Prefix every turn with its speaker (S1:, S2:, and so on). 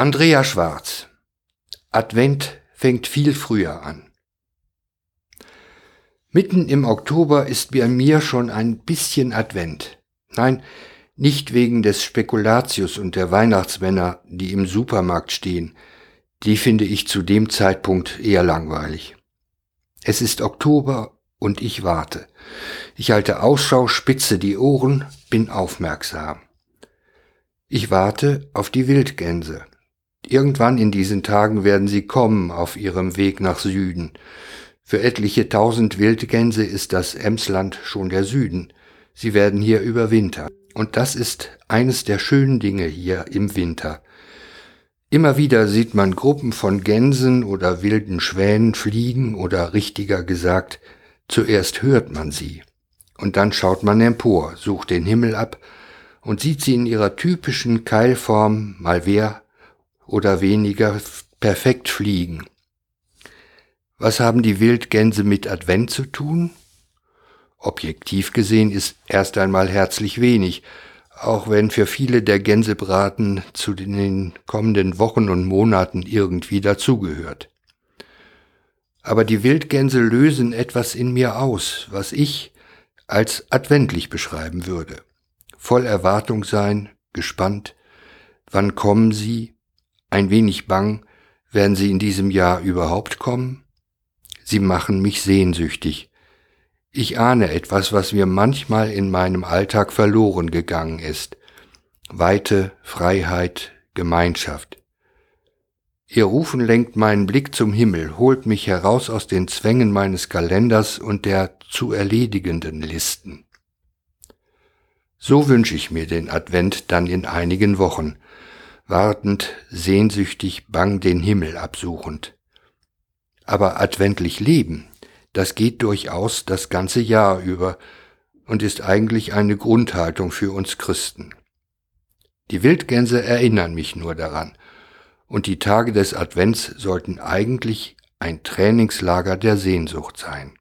S1: Andrea Schwarz Advent fängt viel früher an. Mitten im Oktober ist bei mir schon ein bisschen Advent. Nein, nicht wegen des Spekulatius und der Weihnachtsmänner, die im Supermarkt stehen. Die finde ich zu dem Zeitpunkt eher langweilig. Es ist Oktober und ich warte. Ich halte Ausschau, spitze die Ohren, bin aufmerksam. Ich warte auf die Wildgänse. Irgendwann in diesen Tagen werden sie kommen auf ihrem Weg nach Süden. Für etliche tausend Wildgänse ist das Emsland schon der Süden. Sie werden hier überwintern. Und das ist eines der schönen Dinge hier im Winter. Immer wieder sieht man Gruppen von Gänsen oder wilden Schwänen fliegen oder richtiger gesagt, zuerst hört man sie. Und dann schaut man empor, sucht den Himmel ab und sieht sie in ihrer typischen Keilform mal wer oder weniger perfekt fliegen. Was haben die Wildgänse mit Advent zu tun? Objektiv gesehen ist erst einmal herzlich wenig, auch wenn für viele der Gänsebraten zu den kommenden Wochen und Monaten irgendwie dazugehört. Aber die Wildgänse lösen etwas in mir aus, was ich als adventlich beschreiben würde. Voll Erwartung sein, gespannt, wann kommen sie, ein wenig bang, werden sie in diesem Jahr überhaupt kommen? Sie machen mich sehnsüchtig. Ich ahne etwas, was mir manchmal in meinem Alltag verloren gegangen ist. Weite, Freiheit, Gemeinschaft. Ihr Rufen lenkt meinen Blick zum Himmel, holt mich heraus aus den Zwängen meines Kalenders und der zu erledigenden Listen. So wünsche ich mir den Advent dann in einigen Wochen, wartend, sehnsüchtig, bang den Himmel absuchend. Aber adventlich leben, das geht durchaus das ganze Jahr über und ist eigentlich eine Grundhaltung für uns Christen. Die Wildgänse erinnern mich nur daran, und die Tage des Advents sollten eigentlich ein Trainingslager der Sehnsucht sein.